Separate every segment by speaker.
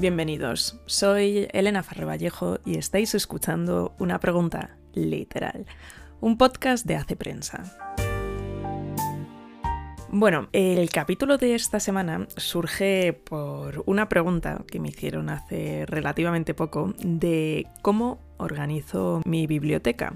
Speaker 1: Bienvenidos, soy Elena Farre Vallejo y estáis escuchando Una Pregunta Literal, un podcast de Hace Prensa. Bueno, el capítulo de esta semana surge por una pregunta que me hicieron hace relativamente poco de cómo organizo mi biblioteca.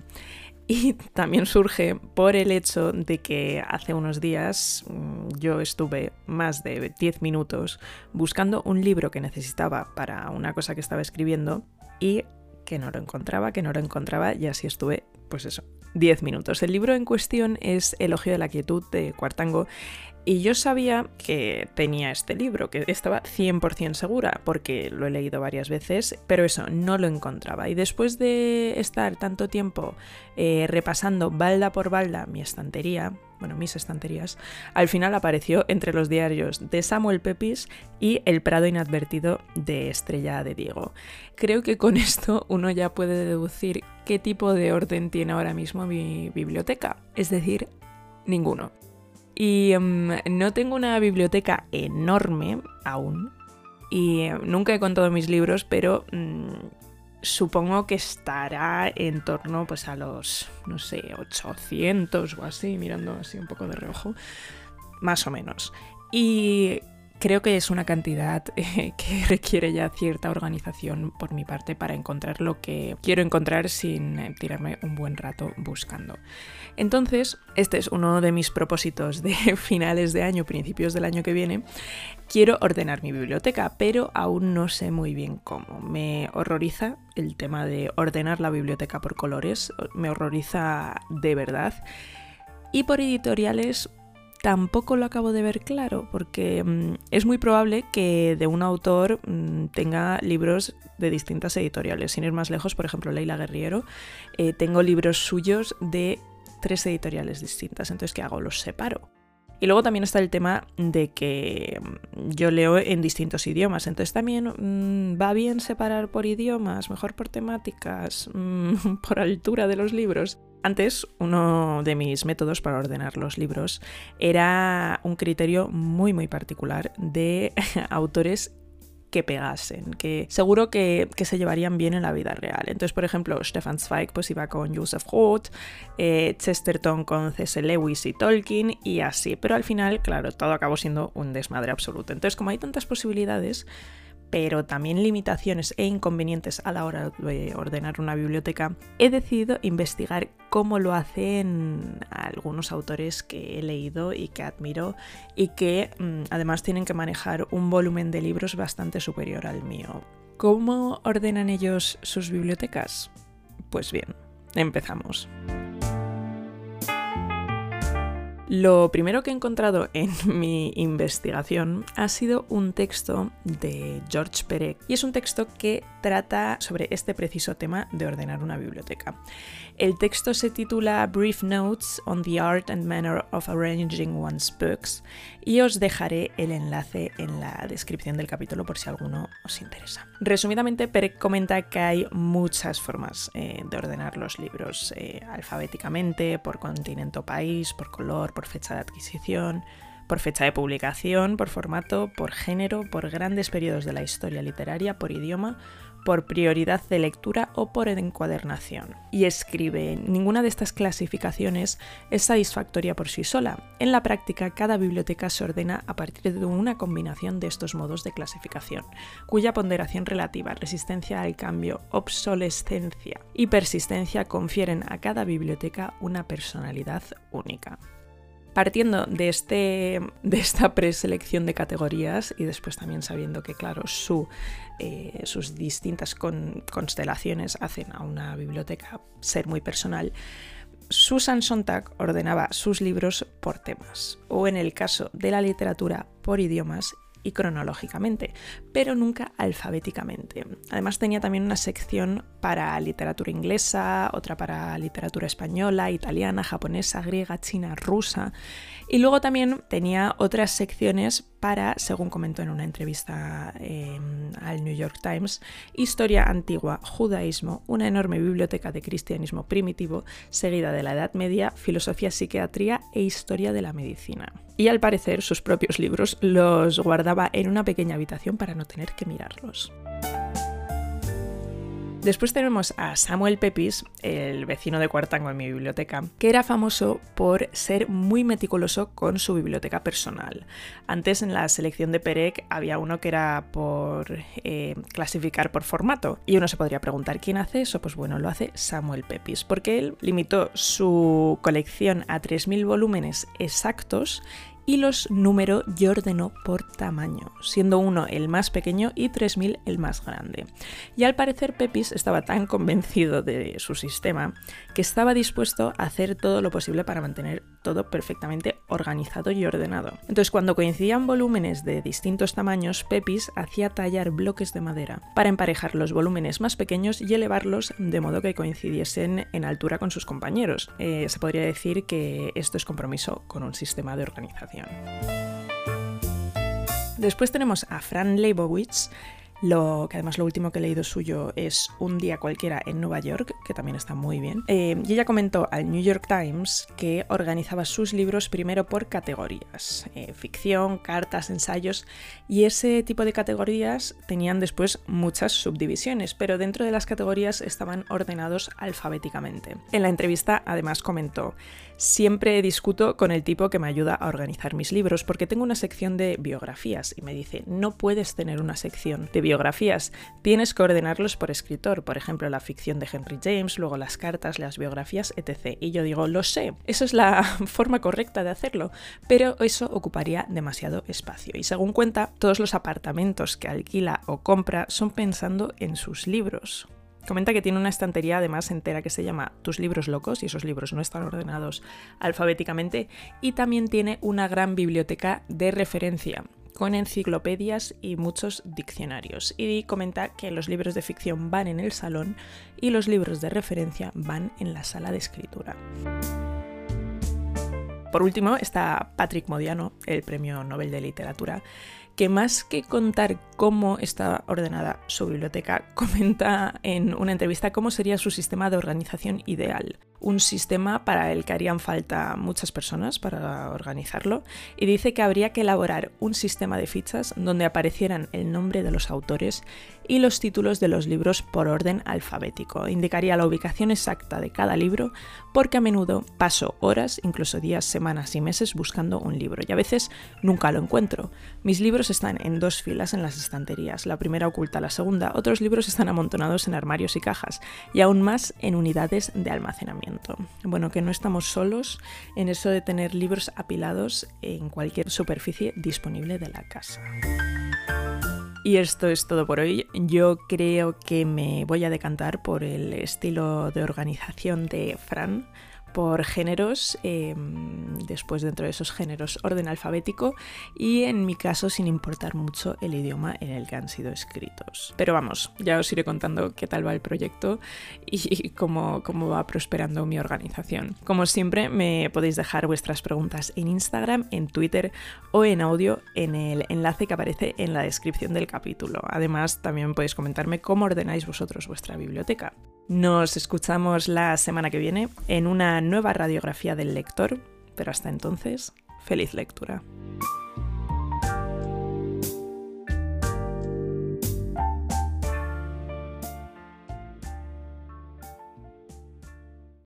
Speaker 1: Y también surge por el hecho de que hace unos días mm, yo estuve más de 10 minutos buscando un libro que necesitaba para una cosa que estaba escribiendo y que no lo encontraba, que no lo encontraba y así estuve, pues eso, 10 minutos. El libro en cuestión es Elogio de la Quietud de Cuartango y yo sabía que tenía este libro, que estaba 100% segura, porque lo he leído varias veces, pero eso, no lo encontraba. Y después de estar tanto tiempo eh, repasando balda por balda mi estantería, bueno, mis estanterías, al final apareció entre los diarios de Samuel Pepys y El Prado Inadvertido de Estrella de Diego. Creo que con esto uno ya puede deducir qué tipo de orden tiene ahora mismo mi biblioteca, es decir, ninguno. Y em, no tengo una biblioteca enorme aún. Y em, nunca he contado mis libros, pero mm, supongo que estará en torno pues, a los, no sé, 800 o así, mirando así un poco de reojo. Más o menos. Y creo que es una cantidad eh, que requiere ya cierta organización por mi parte para encontrar lo que quiero encontrar sin eh, tirarme un buen rato buscando. Entonces, este es uno de mis propósitos de finales de año, principios del año que viene. Quiero ordenar mi biblioteca, pero aún no sé muy bien cómo. Me horroriza el tema de ordenar la biblioteca por colores, me horroriza de verdad. Y por editoriales tampoco lo acabo de ver claro, porque mm, es muy probable que de un autor mm, tenga libros de distintas editoriales. Sin ir más lejos, por ejemplo, Leila Guerriero, eh, tengo libros suyos de tres editoriales distintas. Entonces, ¿qué hago? Los separo. Y luego también está el tema de que mm, yo leo en distintos idiomas, entonces también va bien separar por idiomas, mejor por temáticas, por altura de los libros. Antes, uno de mis métodos para ordenar los libros era un criterio muy muy particular de autores que pegasen, que seguro que, se llevarían bien en la vida real. Entonces, por ejemplo, Stefan Zweig pues iba con Joseph Roth, eh, Chesterton con C.S. Lewis y Tolkien y así. Pero al final, claro, todo acabó siendo un desmadre absoluto. Entonces, como hay tantas posibilidades, pero también limitaciones e inconvenientes a la hora de ordenar una biblioteca, he decidido investigar cómo lo hacen algunos autores que he leído y que admiro y que mm, además tienen que manejar un volumen de libros bastante superior al mío. ¿Cómo ordenan ellos sus bibliotecas? Pues bien, empezamos. Lo primero que he encontrado en mi investigación ha sido un texto de George Perec y es un texto que trata sobre este preciso tema de ordenar una biblioteca. El texto se titula Brief Notes on the Art and Manner of Arranging One's Books y os dejaré el enlace en la descripción del capítulo por si alguno os interesa. Resumidamente, Perec comenta que hay muchas formas eh, de ordenar los libros eh, alfabéticamente, por continente o país, por color, por fecha de adquisición, por fecha de publicación, por formato, por género, por grandes periodos de la historia literaria, por idioma por prioridad de lectura o por encuadernación. Y escribe, ninguna de estas clasificaciones es satisfactoria por sí sola. En la práctica, cada biblioteca se ordena a partir de una combinación de estos modos de clasificación, cuya ponderación relativa, resistencia al cambio, obsolescencia y persistencia confieren a cada biblioteca una personalidad única. Partiendo de, este, de esta preselección de categorías y después también sabiendo que, claro, su, eh, sus distintas constelaciones hacen a una biblioteca ser muy personal, Susan Sontag ordenaba sus libros por temas, o en el caso de la literatura por idiomas y cronológicamente, pero nunca alfabéticamente. Además tenía también una sección para literatura inglesa, otra para literatura española, italiana, japonesa, griega, china, rusa. Y luego también tenía otras secciones para, según comentó en una entrevista em, al New York Times, historia antigua, judaísmo, una enorme biblioteca de cristianismo primitivo, seguida de la Edad Media, filosofía, psiquiatría e historia de la medicina. Y al parecer sus propios libros los guardaba en una pequeña habitación para no tener que mirarlos. Después tenemos a Samuel Pepys, el vecino de Cuartango en mi biblioteca, que era famoso por ser muy meticuloso con su biblioteca personal. Antes en la selección de Perec había uno que era por eh, clasificar por formato. Y uno se podría preguntar, ¿quién hace eso? Pues bueno, lo hace Samuel Pepys, porque él limitó su colección a 3.000 volúmenes exactos y los número y ordenó por tamaño, siendo uno el más pequeño y 3000 el más grande. Y al parecer Pepis estaba tan convencido de su sistema que estaba dispuesto a hacer todo lo posible para mantener todo perfectamente organizado y ordenado. Entonces cuando coincidían volúmenes de distintos tamaños, Pepis hacía tallar bloques de madera para emparejar los volúmenes más pequeños y elevarlos de modo que coincidiesen en altura con sus compañeros. Eh, se podría decir que esto es compromiso con un sistema de organización. Después tenemos a Fran Leibowitz, que además lo último que he leído suyo es Un día cualquiera en Nueva York, que también está muy bien. Eh, y ella comentó al New York Times que organizaba sus libros primero por categorías, eh, ficción, cartas, ensayos, y ese tipo de categorías tenían después muchas subdivisiones, pero dentro de las categorías estaban ordenados alfabéticamente. En la entrevista además comentó, Siempre discuto con el tipo que me ayuda a organizar mis libros porque tengo una sección de biografías y me dice, no puedes tener una sección de biografías, tienes que ordenarlos por escritor, por ejemplo la ficción de Henry James, luego las cartas, las biografías, etc. Y yo digo, lo sé, eso es la forma correcta de hacerlo, pero eso ocuparía demasiado espacio. Y según cuenta, todos los apartamentos que alquila o compra son pensando en sus libros. Comenta que tiene una estantería además entera que se llama Tus libros locos y esos libros no están ordenados alfabéticamente y también tiene una gran biblioteca de referencia con enciclopedias y muchos diccionarios. Y comenta que los libros de ficción van en el salón y los libros de referencia van en la sala de escritura. Por último está Patrick Modiano, el Premio Nobel de Literatura, que más que contar cómo está ordenada su biblioteca, comenta en una entrevista cómo sería su sistema de organización ideal un sistema para el que harían falta muchas personas para organizarlo y dice que habría que elaborar un sistema de fichas donde aparecieran el nombre de los autores y los títulos de los libros por orden alfabético. Indicaría la ubicación exacta de cada libro porque a menudo paso horas, incluso días, semanas y meses buscando un libro y a veces nunca lo encuentro. Mis libros están en dos filas en las estanterías, la primera oculta la segunda, otros libros están amontonados en armarios y cajas y aún más en unidades de almacenamiento. Bueno, que no estamos solos en eso de tener libros apilados en cualquier superficie disponible de la casa. Y esto es todo por hoy. Yo creo que me voy a decantar por el estilo de organización de Fran por géneros, em, después dentro de esos géneros orden alfabético y en mi caso sin importar mucho el idioma en el que han sido escritos. Pero vamos, ya os iré contando qué tal va el proyecto y cómo, cómo va prosperando mi organización. Como siempre me podéis dejar vuestras preguntas en Instagram, en Twitter o en audio en el enlace que aparece en la descripción del capítulo. Además también podéis comentarme cómo ordenáis vosotros vuestra biblioteca. Nos escuchamos la semana que viene en una nueva radiografía del lector, pero hasta entonces, feliz lectura.